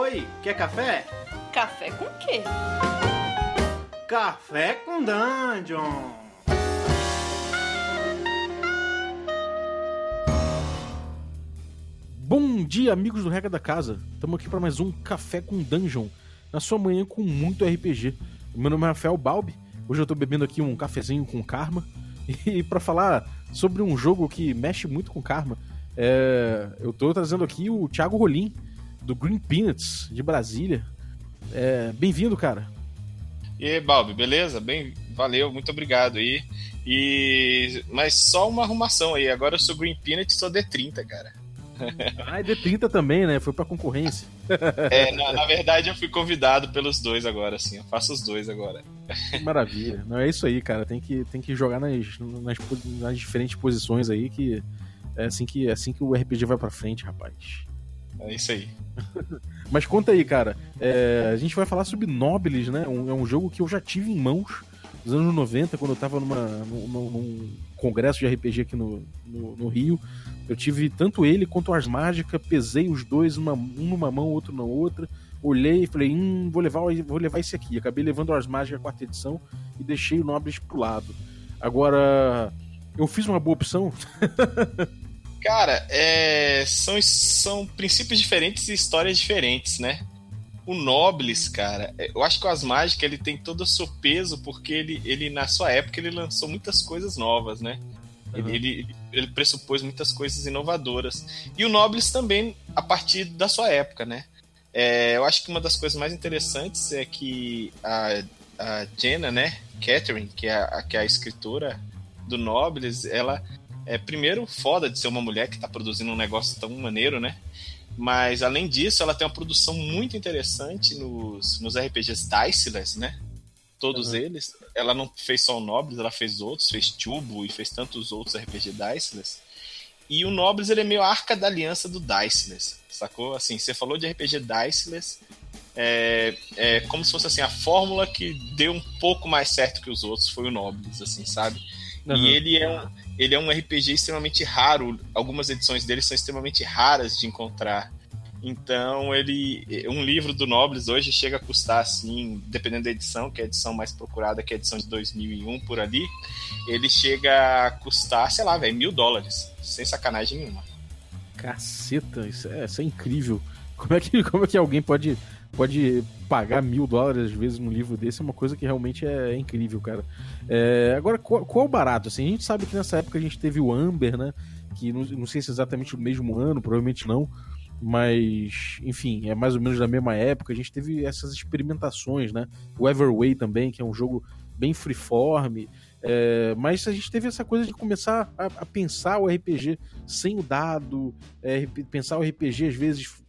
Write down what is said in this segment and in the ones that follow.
Oi, quer café? Café com quê? Café com Dungeon! Bom dia, amigos do Regra da Casa. Estamos aqui para mais um Café com Dungeon, na sua manhã com muito RPG. Meu nome é Rafael Balbi. Hoje eu estou bebendo aqui um cafezinho com karma. E para falar sobre um jogo que mexe muito com karma, é... eu estou trazendo aqui o Thiago Rolim, do Green Peanuts, de Brasília. É... Bem-vindo, cara. E aí, Balbi, beleza? Bem, valeu, muito obrigado aí. E mas só uma arrumação aí. Agora eu sou Green Peanut e sou D30, cara. Ah, e D30 também, né? Foi pra concorrência. É, na, na, verdade eu fui convidado pelos dois agora, assim. Eu faço os dois agora. Que maravilha. Não é isso aí, cara. Tem que, tem que jogar nas, nas, nas diferentes posições aí que é assim que, é assim que o RPG vai pra frente, rapaz. É isso aí. Mas conta aí, cara. É, a gente vai falar sobre Nobles, né? Um, é um jogo que eu já tive em mãos nos anos 90, quando eu tava numa, num, num congresso de RPG aqui no, no, no, Rio. Eu tive tanto ele quanto as mágicas, pesei os dois, uma, um numa mão, outro na outra. Olhei e falei, hum, vou levar, vou levar esse aqui. Acabei levando as mágicas quarta edição e deixei o Nobles pro lado. Agora, eu fiz uma boa opção. Cara, é, são, são princípios diferentes e histórias diferentes, né? O Nobles, cara, é, eu acho que o As Mágicas ele tem todo o seu peso porque ele, ele, na sua época, ele lançou muitas coisas novas, né? Uhum. Ele, ele, ele, pressupôs muitas coisas inovadoras. E o Nobles também, a partir da sua época, né? É, eu acho que uma das coisas mais interessantes é que a, a Jenna, né? Catherine, que é a, que é a escritora do Nobles, ela é primeiro foda de ser uma mulher que está produzindo um negócio tão maneiro, né? Mas além disso, ela tem uma produção muito interessante nos, nos RPGs Diceless, né? Todos uhum. eles. Ela não fez só o Nobles, ela fez outros, fez Tubo e fez tantos outros RPG Diceless. E o Nobles ele é meio arca da aliança do Diceless, sacou? Assim, você falou de RPG Diceless, é, é como se fosse assim a fórmula que deu um pouco mais certo que os outros foi o Nobles, assim, sabe? Uhum. E ele é, ele é um RPG extremamente raro. Algumas edições dele são extremamente raras de encontrar. Então, ele. Um livro do Nobles hoje chega a custar, assim, dependendo da edição, que é a edição mais procurada, que é a edição de 2001 por ali, ele chega a custar, sei lá, velho, mil dólares. Sem sacanagem nenhuma. Caceta, isso é, isso é incrível. Como é, que, como é que alguém pode pode pagar mil dólares às vezes num livro desse é uma coisa que realmente é, incrível, cara. É, agora, qual, qual o barato? Assim, a gente sabe que nessa época a gente teve o Amber, né? Que não, não sei se é exatamente o mesmo ano, provavelmente não. Mas, enfim, é mais ou menos da mesma época. A gente teve essas experimentações, né? O Everway também, que é um jogo bem freeform. É, mas a gente teve essa coisa de começar a, a pensar o RPG sem o dado, é, pensar o RPG às vezes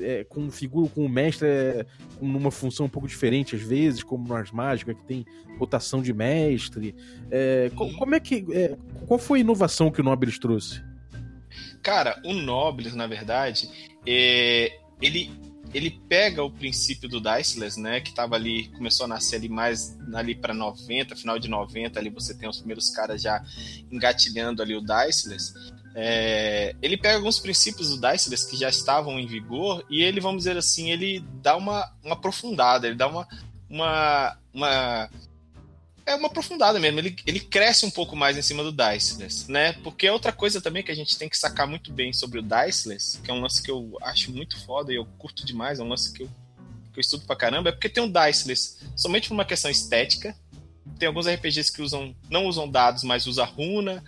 é, com figura com o mestre é, numa função um pouco diferente às vezes, como nas mágicas, que tem rotação de mestre. É, como é que. É, qual foi a inovação que o Nobles trouxe? Cara, o Nobles, na verdade, é, ele, ele pega o princípio do Diceless, né, que tava ali, começou a nascer ali mais ali para 90, final de 90, ali você tem os primeiros caras já engatilhando ali o Diceless, é, ele pega alguns princípios do Diceless que já estavam em vigor e ele, vamos dizer assim, ele dá uma, uma aprofundada, ele dá uma, uma, uma é uma aprofundada mesmo. Ele, ele cresce um pouco mais em cima do Diceless, né? Porque é outra coisa também que a gente tem que sacar muito bem sobre o Diceless, que é um lance que eu acho muito foda e eu curto demais, é um lance que eu, que eu estudo pra caramba, é porque tem um Diceless somente por uma questão estética. Tem alguns RPGs que usam, não usam dados, mas usa runa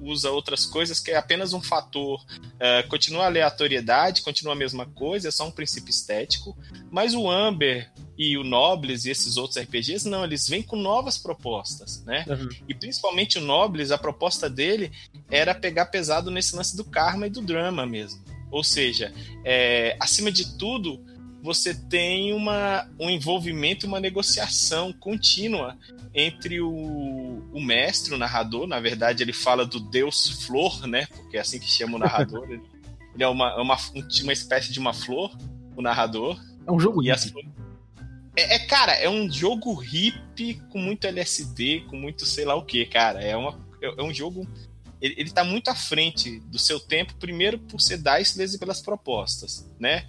usa outras coisas que é apenas um fator. Uh, continua a aleatoriedade, continua a mesma coisa, é só um princípio estético. Mas o Amber e o Nobles e esses outros RPGs, não, eles vêm com novas propostas, né? Uhum. E principalmente o Nobles, a proposta dele era pegar pesado nesse lance do karma e do drama mesmo. Ou seja, é, acima de tudo, você tem uma, um envolvimento, uma negociação contínua entre o, o mestre, o narrador. Na verdade, ele fala do deus flor, né? Porque é assim que chama o narrador. ele, é uma, é uma, uma espécie de uma flor, o narrador. É um jogo e as, é, é, cara, é um jogo hippie com muito LSD, com muito sei lá o que, cara. É, uma, é, é um jogo. Ele, ele tá muito à frente do seu tempo, primeiro por ser diceless e pelas propostas, né?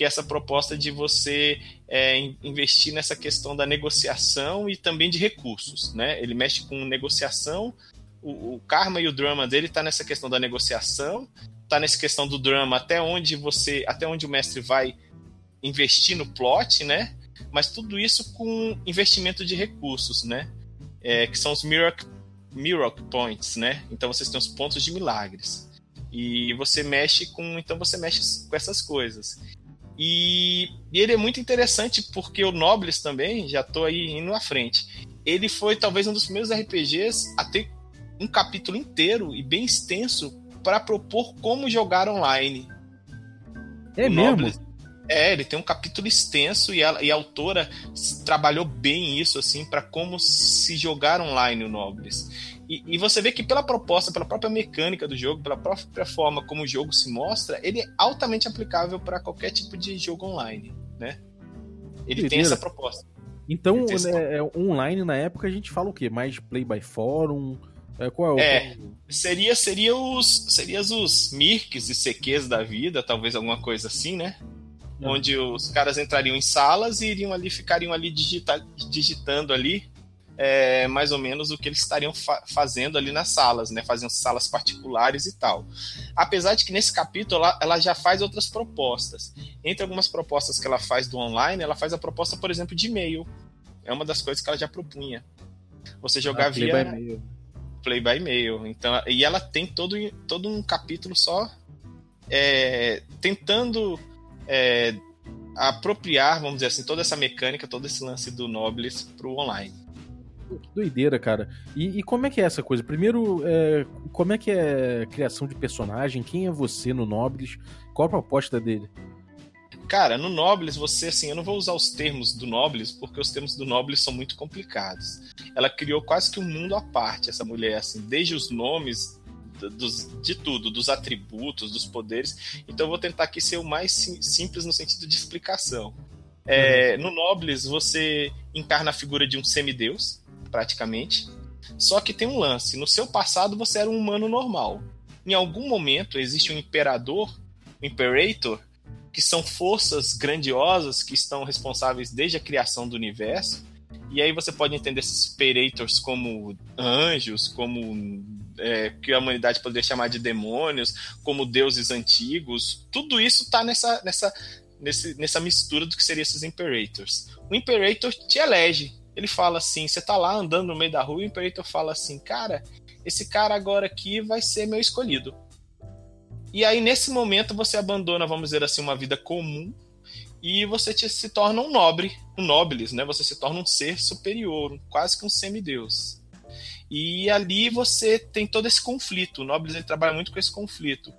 Que é essa proposta de você é, investir nessa questão da negociação e também de recursos, né? Ele mexe com negociação, o, o karma e o drama dele está nessa questão da negociação, está nessa questão do drama até onde você, até onde o mestre vai investir no plot, né? Mas tudo isso com investimento de recursos, né? É, que são os miracle, miracle points, né? Então vocês têm os pontos de milagres. E você mexe com, então você mexe com essas coisas. E, e ele é muito interessante porque o Nobles também, já estou aí indo à frente. Ele foi talvez um dos primeiros RPGs a ter um capítulo inteiro e bem extenso para propor como jogar online. É o mesmo? Nobles, é, ele tem um capítulo extenso e a, e a autora trabalhou bem isso assim para como se jogar online o Nobles. E, e, você vê que pela proposta, pela própria mecânica do jogo, pela própria forma como o jogo se mostra, ele é altamente aplicável para qualquer tipo de jogo online, né? Ele tem essa proposta. Então, né, é, online na época a gente fala o quê? Mais play by forum? É, qual é, o... é seria seria os seria os Mirks e CQs da vida, talvez alguma coisa assim, né? Não. Onde os caras entrariam em salas e iriam ali ficariam ali digita, digitando ali é, mais ou menos o que eles estariam fa fazendo ali nas salas, né? Faziam salas particulares e tal. Apesar de que nesse capítulo ela, ela, já faz outras propostas. Entre algumas propostas que ela faz do online, ela faz a proposta, por exemplo, de e-mail. É uma das coisas que ela já propunha. Você jogar ah, via. Play by e-mail. Play by e-mail. Então, e ela tem todo, todo um capítulo só é, tentando é, apropriar, vamos dizer assim, toda essa mecânica, todo esse lance do Nobles para o online. Que doideira, cara. E, e, como é que é essa coisa? Primeiro, é, como é que é a criação de personagem? Quem é você no Nobles? Qual a proposta dele? Cara, no Nobles, você, assim, eu não vou usar os termos do Nobles, porque os termos do Nobles são muito complicados. Ela criou quase que um mundo à parte, essa mulher, assim, desde os nomes dos, de tudo, dos atributos, dos poderes. Então eu vou tentar aqui ser o mais sim, simples no sentido de explicação. É, uhum. No Nobles, você encarna a figura de um semideus, praticamente. Só que tem um lance: no seu passado você era um humano normal. Em algum momento existe um imperador, um imperator, que são forças grandiosas que estão responsáveis desde a criação do universo. E aí você pode entender esses imperators como anjos, como é, que a humanidade poderia chamar de demônios, como deuses antigos. Tudo isso está nessa, nessa, nesse, nessa mistura do que seriam esses imperators. O imperator te elege ele fala assim: você tá lá andando no meio da rua e o Imperator fala assim, cara, esse cara agora aqui vai ser meu escolhido. E aí, nesse momento, você abandona, vamos dizer assim, uma vida comum e você te, se torna um nobre, um nobles, né? Você se torna um ser superior, quase que um semideus. E ali você tem todo esse conflito. O nobles ele trabalha muito com esse conflito.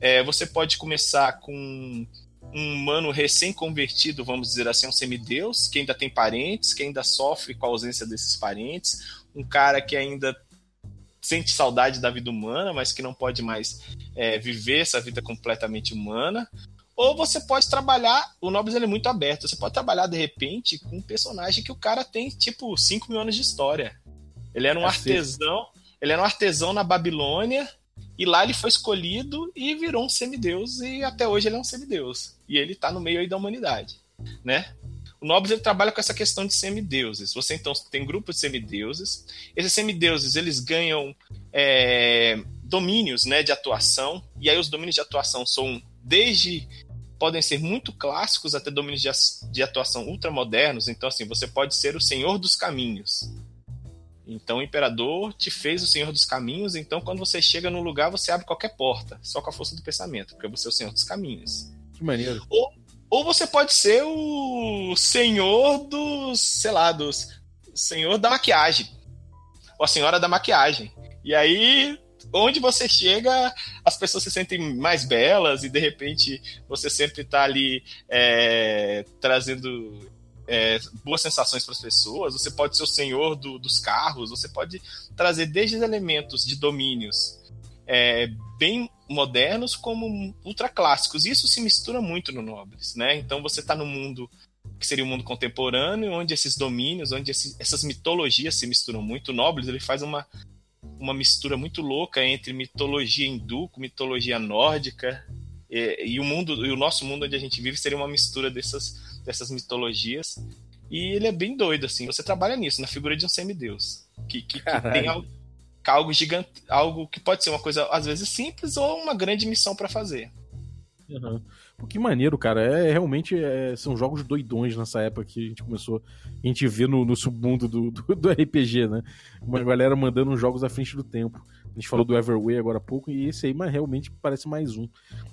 É, você pode começar com um humano recém-convertido, vamos dizer assim, um semideus, que ainda tem parentes, que ainda sofre com a ausência desses parentes, um cara que ainda sente saudade da vida humana, mas que não pode mais é, viver essa vida completamente humana. Ou você pode trabalhar, o Nobles ele é muito aberto, você pode trabalhar de repente com um personagem que o cara tem tipo 5 mil anos de história. Ele era um é artesão, ele era um artesão na Babilônia, e lá ele foi escolhido e virou um semideus, e até hoje ele é um semideus. E ele está no meio aí da humanidade, né? O Nobles ele trabalha com essa questão de semideuses. Você então tem grupos de semideuses. Esses semideuses eles ganham é, domínios, né, de atuação. E aí os domínios de atuação são desde podem ser muito clássicos até domínios de, de atuação ultramodernos. Então assim, você pode ser o Senhor dos Caminhos. Então o imperador te fez o senhor dos caminhos, então quando você chega num lugar, você abre qualquer porta, só com a força do pensamento, porque você é o senhor dos caminhos. Que maneiro. Ou, ou você pode ser o senhor dos, sei lá, dos senhor da maquiagem. Ou a senhora da maquiagem. E aí, onde você chega, as pessoas se sentem mais belas e de repente você sempre está ali é, trazendo é, boas sensações para as pessoas, você pode ser o senhor do, dos carros, você pode trazer desde elementos de domínios é, bem modernos como ultra clássicos. Isso se mistura muito no Nobles, né? Então você está no mundo que seria o um mundo contemporâneo, onde esses domínios, onde esses, essas mitologias se misturam muito. O Nobles ele faz uma, uma mistura muito louca entre mitologia hindu com mitologia nórdica. E, e, o mundo, e o nosso mundo onde a gente vive seria uma mistura dessas, dessas mitologias. E ele é bem doido, assim. Você trabalha nisso, na figura de um semideus. Que, que, que tem algo, algo gigante, algo que pode ser uma coisa, às vezes, simples ou uma grande missão para fazer. Uhum. Pô, que maneiro, cara. É, realmente é, são jogos doidões nessa época que a gente começou. A gente vê no, no submundo do, do, do, RPG, né? Uma galera mandando jogos à frente do tempo. A gente falou do Everway agora há pouco, e esse aí mas realmente parece mais um.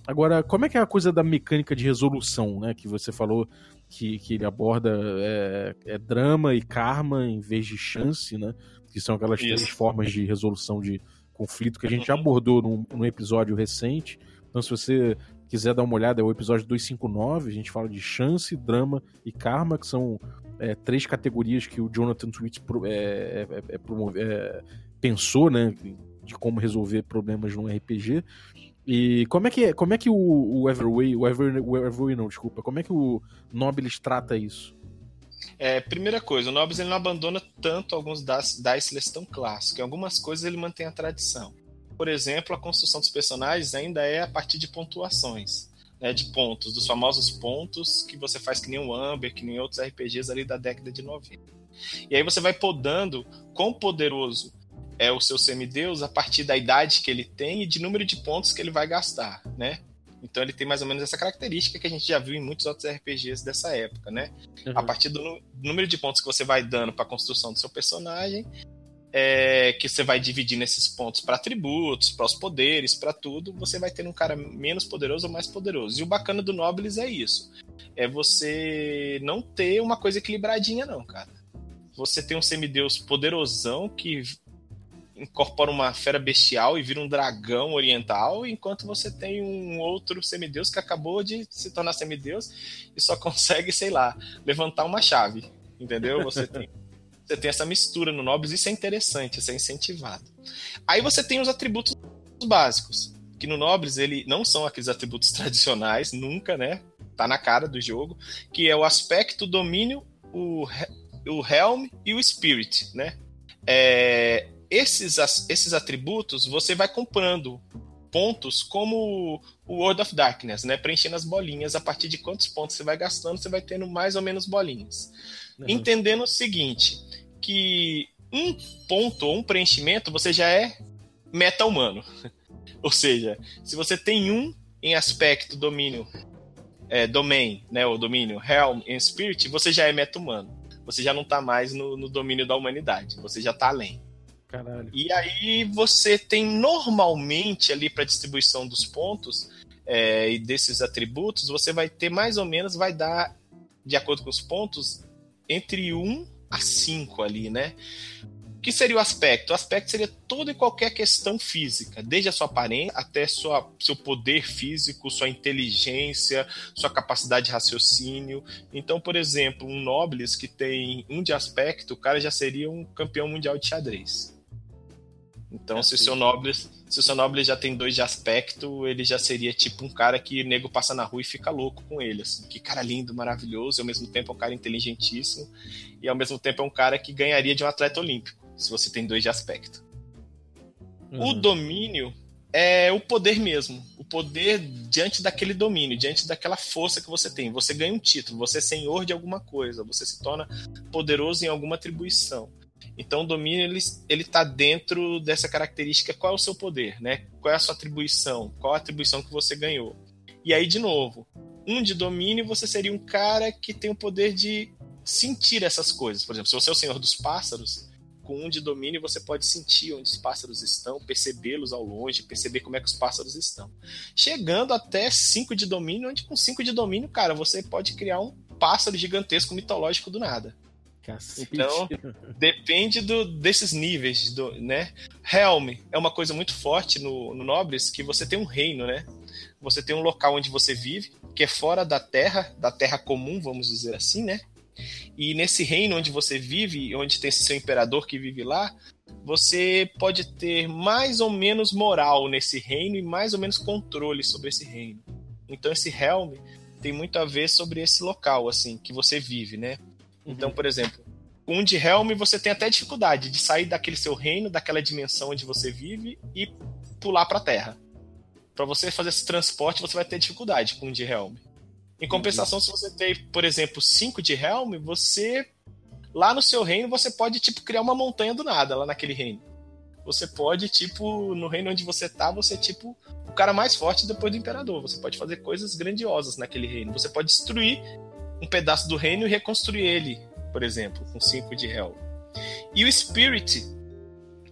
Agora, como é que é a coisa da mecânica de resolução, né? Que você falou que, que ele aborda é, é drama e karma em vez de chance, né? Que são aquelas Isso. três formas de resolução de conflito que a gente já uhum. abordou num, num episódio recente. Então, se você quiser dar uma olhada, é o episódio 259. A gente fala de chance, drama e karma, que são é, três categorias que o Jonathan Twitts é, é, é, é, pensou, né? De como resolver problemas num RPG. E como é que, como é que o, o Everway, o, Ever, o Everway não, desculpa, como é que o Nobilis trata isso? É, primeira coisa, o Nobilis ele não abandona tanto alguns dice tão clássicos. Em algumas coisas ele mantém a tradição por exemplo, a construção dos personagens ainda é a partir de pontuações, né, de pontos, dos famosos pontos que você faz que nem o Amber, que nem outros RPGs ali da década de 90. E aí você vai podando quão poderoso é o seu semideus a partir da idade que ele tem e de número de pontos que ele vai gastar, né? Então ele tem mais ou menos essa característica que a gente já viu em muitos outros RPGs dessa época, né? Uhum. A partir do número de pontos que você vai dando para a construção do seu personagem, é, que você vai dividir nesses pontos para atributos, para os poderes, para tudo, você vai ter um cara menos poderoso ou mais poderoso. E o bacana do Nobles é isso. É você não ter uma coisa equilibradinha, não, cara. Você tem um semideus poderosão que incorpora uma fera bestial e vira um dragão oriental, enquanto você tem um outro semideus que acabou de se tornar semideus e só consegue, sei lá, levantar uma chave. Entendeu? Você tem você tem essa mistura no Nobis, isso é interessante, isso é incentivado. Aí você tem os atributos básicos, que no Nobis ele não são aqueles atributos tradicionais, nunca, né? Tá na cara do jogo, que é o aspecto, o domínio, o, o Helm e o Spirit, né? É, esses, esses atributos você vai comprando pontos como o World of Darkness, né? Preenchendo as bolinhas. A partir de quantos pontos você vai gastando, você vai tendo mais ou menos bolinhas. Uhum. Entendendo o seguinte: que um ponto ou um preenchimento você já é meta-humano. ou seja, se você tem um em aspecto domínio, é, domain, né, o domínio Helm e Spirit, você já é meta-humano. Você já não está mais no, no, domínio da humanidade, você já está além. Caralho. E aí você tem normalmente ali para distribuição dos pontos é, e desses atributos, você vai ter mais ou menos, vai dar, de acordo com os pontos, entre 1 a 5 ali, né? O que seria o aspecto? O aspecto seria toda e qualquer questão física, desde a sua aparência até sua, seu poder físico, sua inteligência, sua capacidade de raciocínio. Então, por exemplo, um Nobles que tem um de aspecto, o cara já seria um campeão mundial de xadrez. Então, se o seu Nobles, se o seu Nobles já tem dois de aspecto, ele já seria tipo um cara que o nego passa na rua e fica louco com ele, assim. Que cara lindo, maravilhoso, e ao mesmo tempo é um cara inteligentíssimo, e ao mesmo tempo é um cara que ganharia de um atleta olímpico, se você tem dois de aspecto. Uhum. O domínio é o poder mesmo. O poder diante daquele domínio, diante daquela força que você tem. Você ganha um título, você é senhor de alguma coisa, você se torna poderoso em alguma atribuição. Então, o domínio ele ele está dentro dessa característica. Qual é o seu poder, né? Qual é a sua atribuição? Qual a atribuição que você ganhou? E aí, de novo, um de domínio você seria um cara que tem o poder de sentir essas coisas. Por exemplo, se você é o senhor dos pássaros, com um de domínio você pode sentir onde os pássaros estão, percebê-los ao longe, perceber como é que os pássaros estão. Chegando até cinco de domínio, onde com cinco de domínio, cara, você pode criar um pássaro gigantesco mitológico do nada. Cacete. Então, depende do, desses níveis, do, né? Helm é uma coisa muito forte no, no Nobles, que você tem um reino, né? Você tem um local onde você vive, que é fora da terra, da terra comum, vamos dizer assim, né? E nesse reino onde você vive, onde tem seu imperador que vive lá, você pode ter mais ou menos moral nesse reino e mais ou menos controle sobre esse reino. Então esse Helm tem muito a ver sobre esse local, assim, que você vive, né? Então, uhum. por exemplo, um de Helm você tem até dificuldade de sair daquele seu reino, daquela dimensão onde você vive e pular para a Terra. Para você fazer esse transporte, você vai ter dificuldade com um de Helm. Em compensação, se você tem, por exemplo, 5 de Helm, você lá no seu reino você pode tipo criar uma montanha do nada lá naquele reino. Você pode tipo no reino onde você tá, você tipo o cara mais forte depois do imperador. Você pode fazer coisas grandiosas naquele reino. Você pode destruir um pedaço do reino e reconstruir ele, por exemplo, com 5 de Hell. E o Spirit,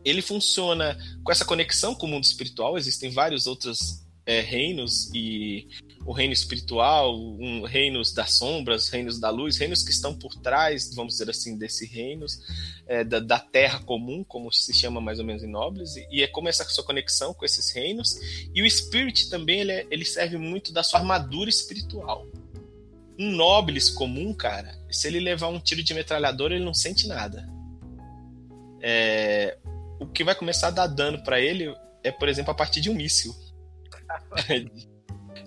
ele funciona com essa conexão com o mundo espiritual. Existem vários outros é, reinos e o reino espiritual, um, reinos das sombras, reinos da luz, reinos que estão por trás, vamos dizer assim, desses reinos, é, da, da, terra comum, como se chama mais ou menos em Nobles, e, e é como essa sua conexão com esses reinos. E o Spirit também ele, é, ele serve muito da sua armadura espiritual. Um Nobles comum, cara, se ele levar um tiro de metralhadora, ele não sente nada. É, o que vai começar a dar dano para ele é, por exemplo, a partir de um míssil.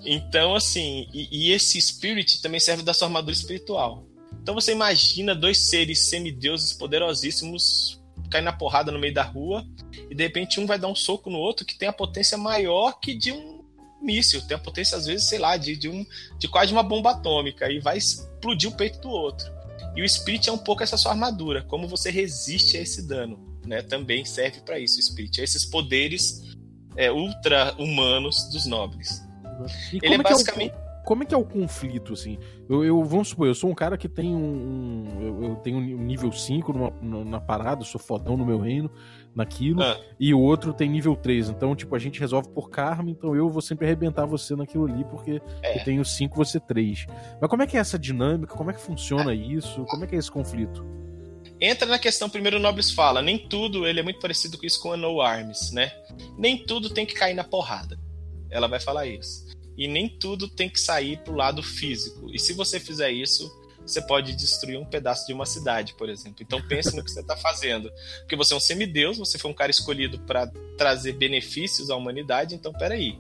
então, assim, e, e, esse Spirit também serve da sua armadura espiritual. Então você imagina dois seres semideuses poderosíssimos cair na porrada no meio da rua e de repente um vai dar um soco no outro que tem a potência maior que de um míssil, tem a potência às vezes, sei lá, de, de, um, de quase uma bomba atômica e vai explodir o peito do outro. E o Spirit é um pouco essa sua armadura, como você resiste a esse dano, né? Também serve para isso o Spirit, esses poderes é, ultra-humanos dos nobres. E Ele é basicamente. É o, como é que é o conflito, assim? Eu, eu, vamos supor, eu sou um cara que tem um. um eu, eu, tenho um nível 5 numa, na parada, sou fodão no meu reino, naquilo, ah. e o outro tem nível 3. Então, tipo, a gente resolve por karma, então eu vou sempre arrebentar você naquilo ali, porque é. eu tenho 5, você 3. Mas como é que é essa dinâmica? Como é que funciona é. isso? Como é que é esse conflito? entra na questão, primeiro o Nobles fala, nem tudo, ele é muito parecido com isso com a No Arms, né? Nem tudo tem que cair na porrada. Ela vai falar isso. E nem tudo tem que sair pro lado físico. E se você fizer isso, você pode destruir um pedaço de uma cidade, por exemplo. Então pense no que você está fazendo. Porque você é um semideus, você foi um cara escolhido para trazer benefícios à humanidade, então peraí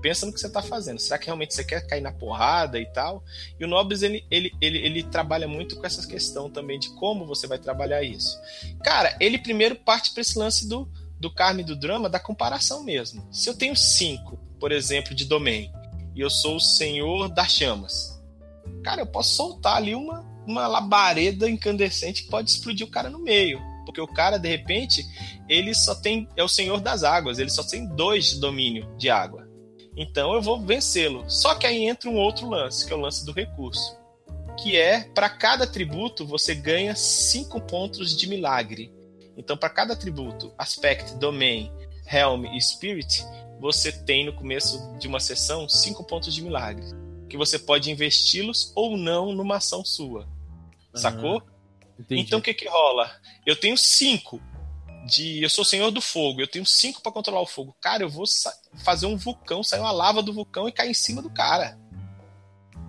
pensa no que você está fazendo. Será que realmente você quer cair na porrada e tal? E o Nobles, ele, ele, ele, ele trabalha muito com essa questão também de como você vai trabalhar isso. Cara, ele primeiro parte para esse lance do, do karma e do drama, da comparação mesmo. Se eu tenho cinco, por exemplo, de domain, e eu sou o senhor das chamas, cara, eu posso soltar ali uma, uma labareda incandescente que pode explodir o cara no meio. Porque o cara, de repente, ele só tem. É o senhor das águas, ele só tem dois domínio de água. Então eu vou vencê-lo. Só que aí entra um outro lance, que é o lance do recurso. Que é, para cada atributo, você ganha 5 pontos de milagre. Então, para cada atributo, Aspect, Domain, Helm e Spirit, você tem no começo de uma sessão 5 pontos de milagre. Que você pode investi-los ou não numa ação sua. Uhum. Sacou? Entendi. Então o que que rola? Eu tenho 5 de eu sou senhor do fogo, eu tenho cinco para controlar o fogo. Cara, eu vou fazer um vulcão, sair uma lava do vulcão e cair em cima do cara.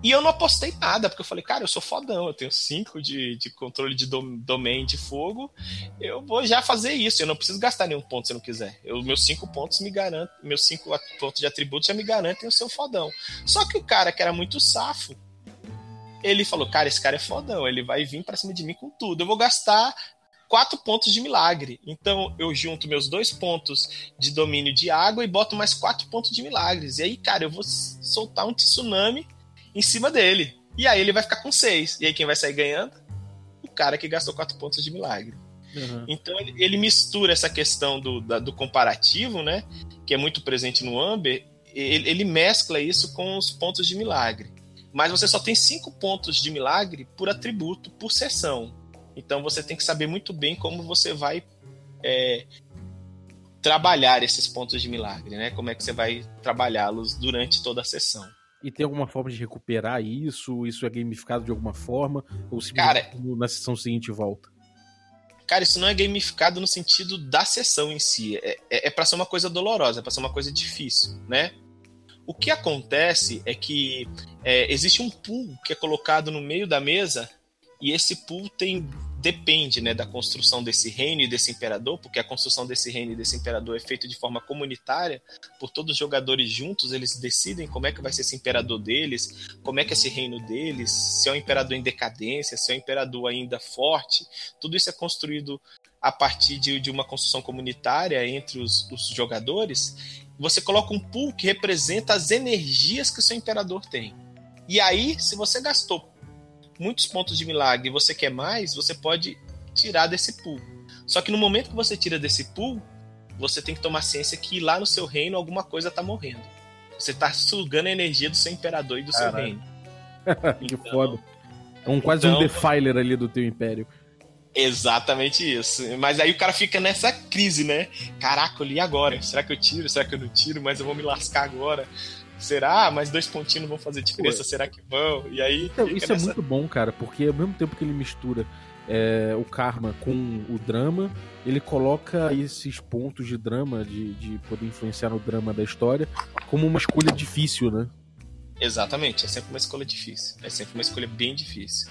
E eu não apostei nada, porque eu falei, cara, eu sou fodão, eu tenho cinco de, de controle de dom, domain de fogo, eu vou já fazer isso, eu não preciso gastar nenhum ponto se eu não quiser. Eu, meus cinco pontos me garantem, meus cinco pontos de atributos já me garantem o seu fodão. Só que o cara que era muito safo, ele falou, cara, esse cara é fodão, ele vai vir para cima de mim com tudo. Eu vou gastar quatro pontos de milagre. Então eu junto meus dois pontos de domínio de água e boto mais quatro pontos de milagres. E aí, cara, eu vou soltar um tsunami em cima dele. E aí ele vai ficar com seis. E aí quem vai sair ganhando? O cara que gastou quatro pontos de milagre. Uhum. Então ele, mistura essa questão do, da, do comparativo, né? Que é muito presente no Amber. Ele, ele mescla isso com os pontos de milagre. Mas você só tem cinco pontos de milagre por atributo, por sessão. Então você tem que saber muito bem como você vai é, trabalhar esses pontos de milagre, né? Como é que você vai trabalhá-los durante toda a sessão. E tem alguma forma de recuperar isso? Isso é gamificado de alguma forma? Ou se cara, na sessão seguinte volta? Cara, isso não é gamificado no sentido da sessão em si. É, é, é para ser uma coisa dolorosa, é para ser uma coisa difícil, né? O que acontece é que é, existe um pool que é colocado no meio da mesa e esse pool tem depende né, da construção desse reino e desse imperador, porque a construção desse reino e desse imperador é feita de forma comunitária, por todos os jogadores juntos, eles decidem como é que vai ser esse imperador deles, como é que é esse reino deles, se é um imperador em decadência, se é um imperador ainda forte, tudo isso é construído a partir de, de uma construção comunitária entre os, os jogadores, você coloca um pool que representa as energias que o seu imperador tem. E aí, se você gastou muitos pontos de milagre e você quer mais, você pode tirar desse pool. Só que no momento que você tira desse pool, você tem que tomar ciência que lá no seu reino alguma coisa está morrendo. Você está sugando a energia do seu imperador e do Caralho. seu reino. que Então- foda. É um, quase um então- defiler ali do teu império. Exatamente isso. Mas aí o cara fica nessa crise, né? Caraca, e agora? Será que eu tiro? Será que eu não tiro? Mas eu vou me lascar agora. Será? Ah, Mas dois pontinhos não vão fazer diferença. Pô. Será que vão? E aí. Então, isso é nessa- muito bom, cara, porque ao mesmo tempo que ele mistura é, o karma com o drama, ele coloca esses pontos de drama, de, de poder influenciar no drama da história, como uma escolha difícil, né? Exatamente. É sempre uma escolha difícil. É sempre uma escolha bem difícil.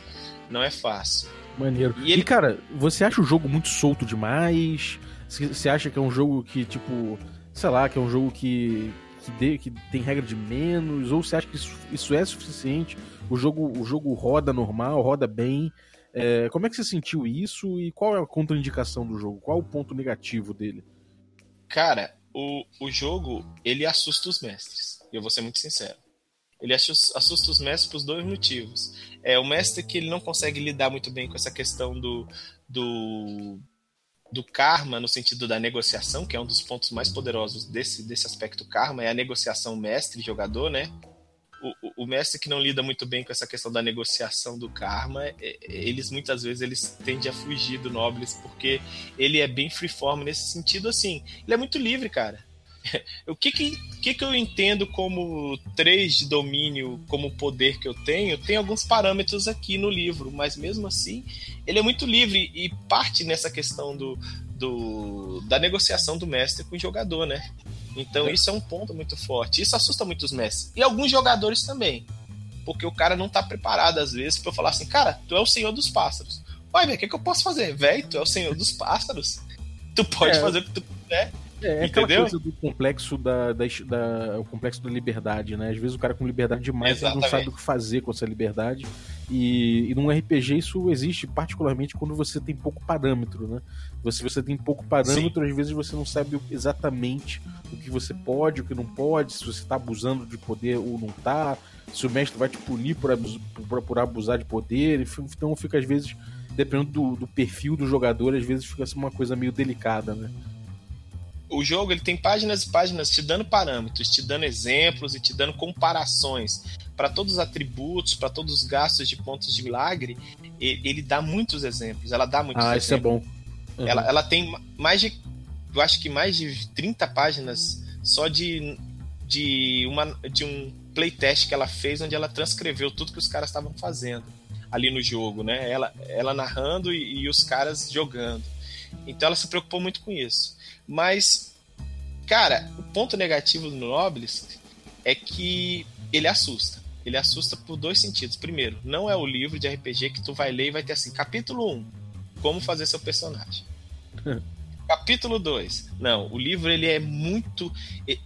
Não é fácil. Maneiro. E E, ele- cara, você acha o jogo muito solto demais? Você acha que é um jogo que, tipo, sei lá, que é um jogo que, que, que tem regra de menos? Ou você acha que isso, isso é suficiente? O jogo, o jogo roda normal, roda bem? É, como é que você sentiu isso e qual é a contraindicação do jogo? Qual é o ponto negativo dele? Cara, o, o jogo, ele assusta os mestres. Eu vou ser muito sincero. Ele assus- assusta os mestres por dois motivos. É o mestre que ele não consegue lidar muito bem com essa questão do, do, do karma, no sentido da negociação, que é um dos pontos mais poderosos desse, desse aspecto karma, é a negociação mestre-jogador, né? O, o- mestre que não lida muito bem com essa questão da negociação do karma, eles muitas vezes eles tendem a fugir do Nobles, porque ele é bem freeform nesse sentido, assim. Ele é muito livre, cara. O que que, que que eu entendo como três de domínio, como poder que eu tenho? Tem alguns parâmetros aqui no livro, mas mesmo assim, ele é muito livre e parte nessa questão do, do da negociação do mestre com o jogador, né? Então isso é um ponto muito forte. Isso assusta muito os mestres. E alguns jogadores também. Porque o cara não tá preparado, às vezes, eu falar assim, cara, tu é o senhor dos pássaros. Vai, velho, o que, que eu posso fazer? Velho, tu é o senhor dos pássaros. Tu pode É. fazer o que tu quiser. É, é aquela Entendeu? coisa do complexo da, da, da- o complexo da liberdade, né? Às vezes o cara com liberdade demais não sabe o que fazer com essa liberdade. E, e num RPG isso existe particularmente quando você tem pouco parâmetro, né? Você, você tem pouco parâmetro, às vezes você não sabe exatamente o que você pode, o que não pode, se você tá abusando de poder ou não tá, se o mestre vai te punir por, abus- por, por abusar de poder. Então fica às vezes, dependendo do, do perfil do jogador, às vezes fica assim, uma coisa meio delicada, né? O jogo ele tem páginas e páginas te dando parâmetros, te dando exemplos e te dando comparações para todos os atributos, para todos os gastos de pontos de milagre. e- Ele dá muitos exemplos, ela dá muitos Ah, isso é exemplos. bom. Uhum. Ela, ela tem ma- mais de, eu acho que mais de 30 páginas só de, de, uma, de um playtest que ela fez, onde ela transcreveu tudo que os caras estavam fazendo ali no jogo, né? Ela, ela narrando e, e os caras jogando. Então ela se preocupou muito com isso. Mas, cara, o ponto negativo do Nobles é que ele assusta. Ele assusta por dois sentidos. Primeiro, não é o livro de RPG que tu vai ler e vai ter assim, capítulo 1, como fazer seu personagem. Capítulo 2. Não, o livro ele é muito.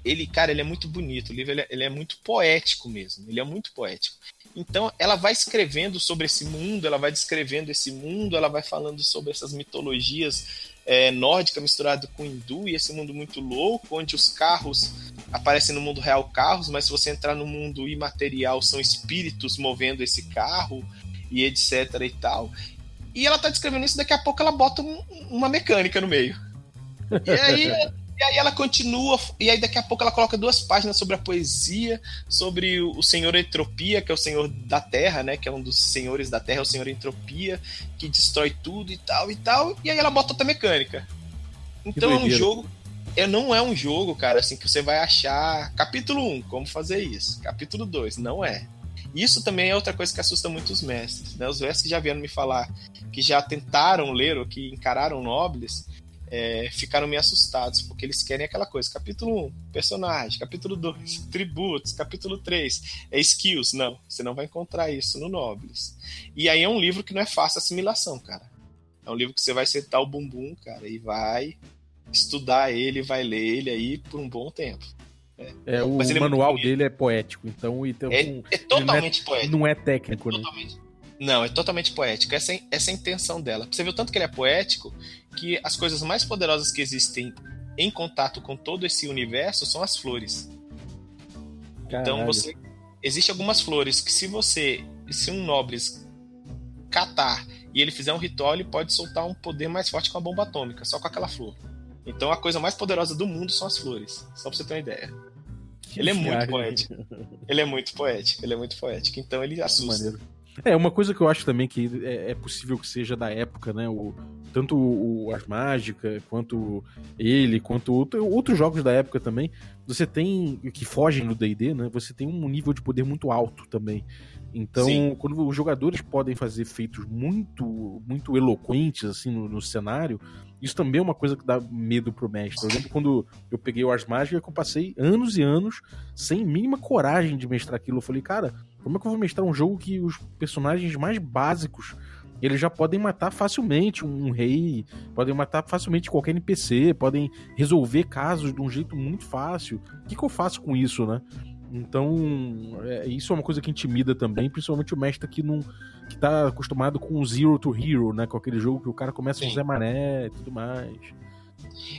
Ele, cara, ele é muito bonito. O livro ele é, ele é muito poético mesmo. Ele é muito poético. Então, ela vai escrevendo sobre esse mundo, ela vai descrevendo esse mundo, ela vai falando sobre essas mitologias é, nórdica misturado com hindu e esse mundo muito louco, onde os carros aparecem no mundo real carros, mas se você entrar no mundo imaterial são espíritos movendo esse carro e etc e tal. E ela tá descrevendo isso, daqui a pouco ela bota um- uma mecânica no meio. E aí, e aí ela continua, e aí daqui a pouco ela coloca duas páginas sobre a poesia, sobre o senhor Entropia, que é o senhor da Terra, né? Que é um dos senhores da Terra, o senhor Entropia, que destrói tudo e tal e tal. E aí ela bota outra mecânica. Então é um jogo. É, não é um jogo, cara, assim, que você vai achar. Capítulo 1, como fazer isso. Capítulo 2, não é. Isso também é outra coisa que assusta muito os mestres. Né? Os mestres que já vieram me falar que já tentaram ler ou que encararam nobles, é, ficaram meio assustados, porque eles querem aquela coisa. Capítulo 1, personagem. Capítulo 2, tributos. Capítulo 3, é skills. Não, você não vai encontrar isso no Nobles. E aí é um livro que não é fácil assimilação, cara. É um livro que você vai sentar o bumbum, cara, e vai estudar ele, vai ler ele aí por um bom tempo. É, o Mas ele é manual bonito. dele é poético, então, então É, é totalmente poético. não é técnico, né? Não, é totalmente poético. Essa, é- essa é a intenção dela. Você o tanto que ele é poético que as coisas mais poderosas que existem em contato com todo esse universo são as flores. Então Caralho. você existe algumas flores que se você se um nobles catar e ele fizer um ritual, ele pode soltar um poder mais forte com a bomba atômica, só com aquela flor. Então a coisa mais poderosa do mundo são as flores, só pra você ter uma ideia. Ele é muito poético. Ele é muito poético, ele é muito poético. Então ele assusta. Maneiro. É, uma coisa que eu acho também que é, é possível que seja da época, né? O, tanto o, As Mágicas, quanto ele, quanto outro- outros jogos da época também, você tem, que fogem do D&D, né? Você tem um nível de poder muito alto também. Então, Sim. quando os jogadores podem fazer feitos muito muito eloquentes, assim, no, no cenário, isso também é uma coisa que dá medo pro mestre. Eu lembro quando eu peguei o Ars Mágica, que eu passei anos e anos sem mínima coragem de mestrar aquilo. Eu falei, cara, como é que eu vou mestrar um jogo que os personagens mais básicos eles já podem matar facilmente um rei, podem matar facilmente qualquer NPC, podem resolver casos de um jeito muito fácil. O que, que eu faço com isso, né? Então, é, isso é uma coisa que intimida também, principalmente o mestre que não que tá acostumado com o Zero to Hero, né? Com aquele jogo que o cara começa com Sim. Zé Mané e tudo mais.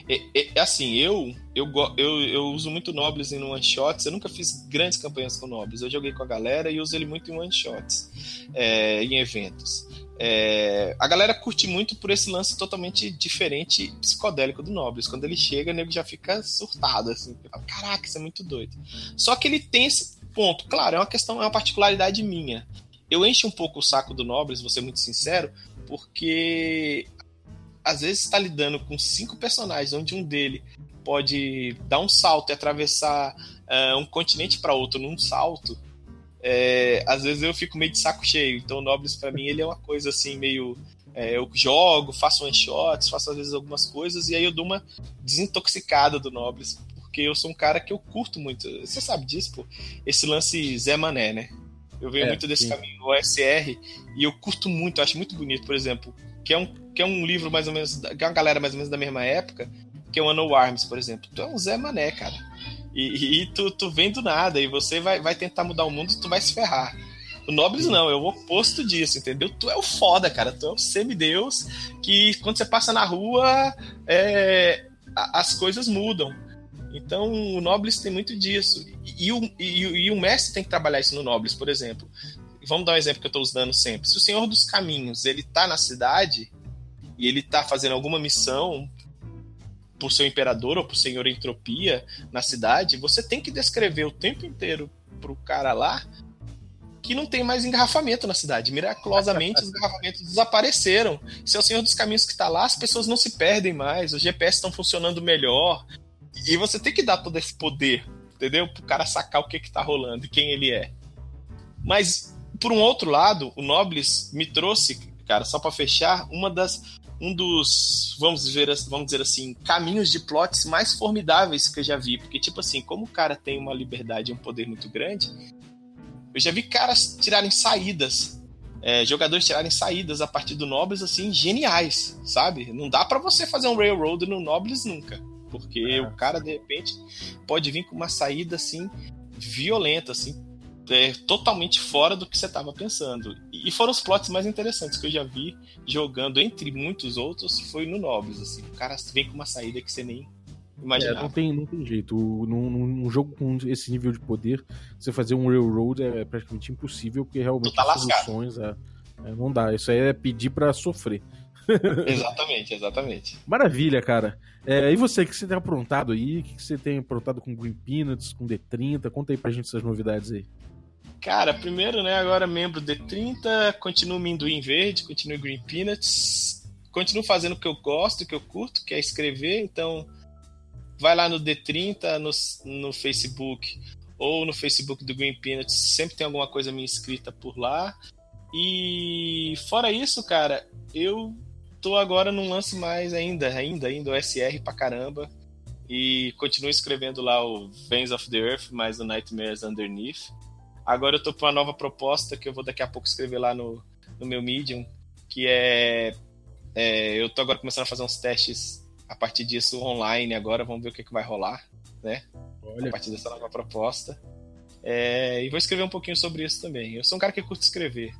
É, é- é assim, eu, eu, eu, eu uso muito Nobles em one shots. Eu nunca fiz grandes campanhas com Nobles. Eu joguei com a galera e uso ele muito em one shots, é, em eventos. É, a galera curte muito por esse lance totalmente diferente psicodélico do Nobles. Quando ele chega, o nego já fica surtado, assim. Caraca, isso é muito doido. Só que ele tem esse ponto. Claro, é uma questão, é uma particularidade minha. Eu encho um pouco o saco do Nobles, vou ser muito sincero, porque às vezes está lidando com cinco personagens, onde um dele pode dar um salto e atravessar ah, um continente para outro num salto. É, às vezes eu fico meio de saco cheio. Então, o Nobles para mim ele é uma coisa assim meio é, eu jogo, faço one shots, faço às vezes algumas coisas e aí eu dou uma desintoxicada do Nobles, porque eu sou um cara que eu curto muito. Você sabe disso, pô? Esse lance Zé Mané, né? Eu venho É, muito desse sim. caminho OSR e eu curto muito, acho muito bonito, por exemplo, que é um, que é um livro mais ou menos, que é uma galera mais ou menos da mesma época, que é o Anno Arms, por exemplo. Tu é um Zé Mané, cara. E, e tu, tu vem do nada e você vai, vai tentar mudar o mundo tu vai se ferrar. O Nobles não, é o oposto disso, entendeu? Tu é o foda, cara. Tu é o semideus que quando você passa na rua, é, as coisas mudam. Então o Nobles tem muito disso. E, o, e, e o mestre tem que trabalhar isso no Nobles, por exemplo. Vamos dar um exemplo que eu estou usando sempre. Se o Senhor dos Caminhos ele tá na cidade e ele tá fazendo alguma missão por seu imperador ou por senhor entropia na cidade, você tem que descrever o tempo inteiro pro cara lá que não tem mais engarrafamento na cidade. Miraculosamente, os engarrafamentos desapareceram. Se é o Senhor dos Caminhos que está lá, as pessoas não se perdem mais, os GPS estão funcionando melhor. E você tem que dar todo esse poder, entendeu? Pro cara sacar o que, que tá rolando e quem ele é. Mas, por um outro lado, o Nobles me trouxe, cara, só para fechar, uma das. Um dos, vamos dizer, vamos dizer assim, caminhos de plots mais formidáveis que eu já vi. Porque, tipo assim, como o cara tem uma liberdade e um poder muito grande, eu já vi caras tirarem saídas, é, jogadores tirarem saídas a partir do Nobles, assim, geniais, sabe? Não dá para você fazer um Railroad no Nobles nunca. Porque É. o cara, de repente, pode vir com uma saída, assim, violenta, assim, é, totalmente fora do que você estava pensando. E foram os plots mais interessantes que eu já vi jogando, entre muitos outros, foi no Nobles, assim. O cara vem com uma saída que você nem É, imaginava. não, tem, não tem jeito. Num, num- jogo com esse nível de poder, você fazer um railroad é praticamente impossível, porque realmente tá as soluções é, é, não dá. Isso aí é pedir pra sofrer. exatamente, exatamente. Maravilha, cara. É, e você, o que você tem aprontado aí? O que você tem aprontado com Green Peanuts, com D30? Conta aí pra gente essas novidades aí. Cara, primeiro, né, agora membro D30, continuo Minduim Verde, continuo Green Peanuts, continuo fazendo o que eu gosto, o que eu curto, que é escrever, então vai lá no D30, no, no Facebook ou no Facebook do Green Peanuts, sempre tem alguma coisa minha escrita por lá. E fora isso, cara, eu tô agora num lance mais ainda, ainda, ainda o SR pra caramba. E continuo escrevendo lá o Veins of the Earth, mais o Nightmares Underneath. Agora eu tô com uma nova proposta que eu vou daqui a pouco escrever lá no, no meu Medium, que é, é, Eu tô agora começando a fazer uns testes a partir disso online agora, vamos ver o que, que vai rolar, né? A Olha, partir dessa nova proposta. É, e vou escrever um pouquinho sobre isso também. Eu sou um cara que curte escrever.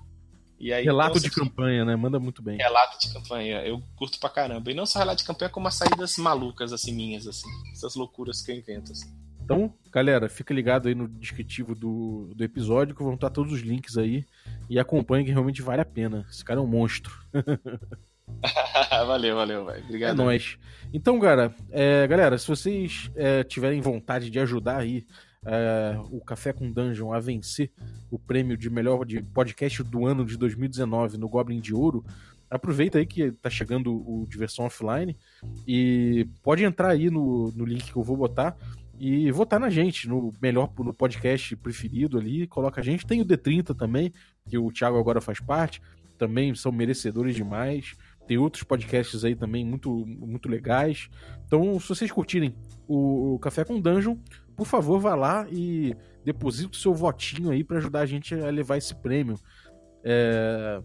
E aí, relato então, de campanha, né? Manda muito bem. Relato de campanha, eu curto pra caramba. E não só relato de campanha, como as saídas malucas, assim, minhas, assim. Essas loucuras que eu invento, assim. Então, galera, fica ligado aí no descritivo do, do episódio, que vão estar todos os links aí. E acompanhe que realmente vale a pena. Esse cara é um monstro. valeu, valeu, velho. Obrigado. É nóis. Então, cara, é, galera, se vocês é, tiverem vontade de ajudar aí é, o Café com Dungeon a vencer o prêmio de melhor de podcast do ano de 2019 no Goblin de Ouro, aproveita aí que tá chegando o Diversão Offline e pode entrar aí no, no link que eu vou botar e votar na gente, no melhor no podcast preferido ali, coloca a gente. Tem o D30 também, que o Thiago agora faz parte, também são merecedores demais. Tem outros podcasts aí também muito, muito legais. Então, se vocês curtirem o, Café com Dungeon, por favor, vá lá e deposite o seu votinho aí para ajudar a gente a levar esse prêmio. É...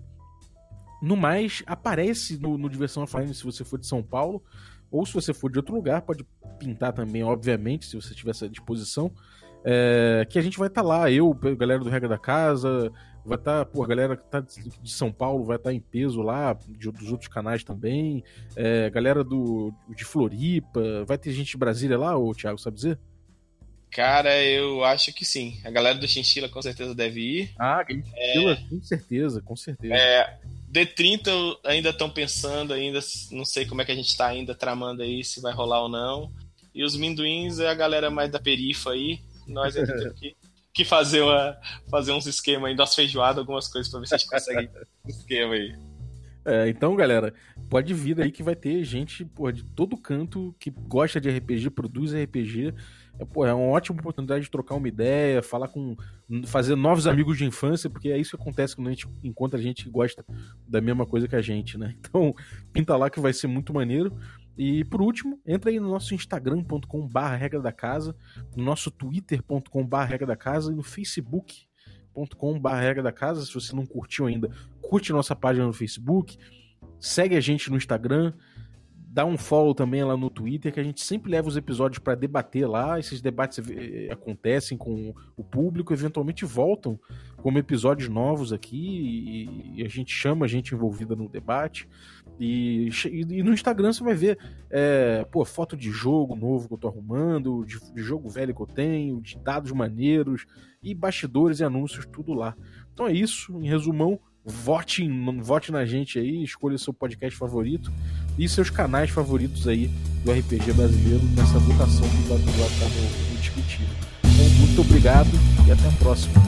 No mais, aparece no, no Diversão Offline se você for de São Paulo, ou se você for de outro lugar, pode pintar também, obviamente, se você tiver essa disposição. É... Que a gente vai estar tá lá, eu, galera do Regra da Casa, vai estar, tá, pô, a galera que tá de São Paulo vai estar tá em peso lá, de, dos outros canais também. É, galera do, de Floripa, vai ter gente de Brasília lá, ô Thiago, sabe dizer? Cara, eu acho que sim. A galera do Chinchila com certeza deve ir. Ah, Chinchila, é... com certeza, com certeza. É, D30 ainda estão pensando, ainda não sei como é que a gente tá ainda tramando aí, se vai rolar ou não. E os Minduins é a galera mais da perifa aí. Nós ainda temos que, que fazer, uma, fazer uns esquemas aí, das feijoadas, algumas coisas pra ver se a gente consegue um esquema aí. É, então, galera, pode vir aí que vai ter gente porra, de todo canto que gosta de RPG, produz RPG é, pô, é uma ótima oportunidade de trocar uma ideia, falar com. fazer novos amigos de infância, porque é isso que acontece quando a gente encontra gente que gosta da mesma coisa que a gente, né? Então, pinta lá que vai ser muito maneiro. E por último, entra aí no nosso instagram.com barra regra da casa, no nosso twitter.com barra regra da casa e no facebook.com barra regra da casa. Se você não curtiu ainda, curte nossa página no Facebook, segue a gente no Instagram, dá um follow também lá no Twitter, que a gente sempre leva os episódios para debater lá. Esses debates eh, acontecem com o público, eventualmente voltam como episódios novos aqui e, a gente chama a gente envolvida no debate. E, e, no Instagram você vai ver é, pô, foto de jogo novo que eu tô arrumando, de, de jogo velho que eu tenho, de dados maneiros e bastidores e anúncios, tudo lá. Então é isso, em resumão vote, vote na gente aí, escolha seu podcast favorito e seus canais favoritos aí do RPG brasileiro nessa votação que vai estar no, no. Então, muito obrigado e até a próxima.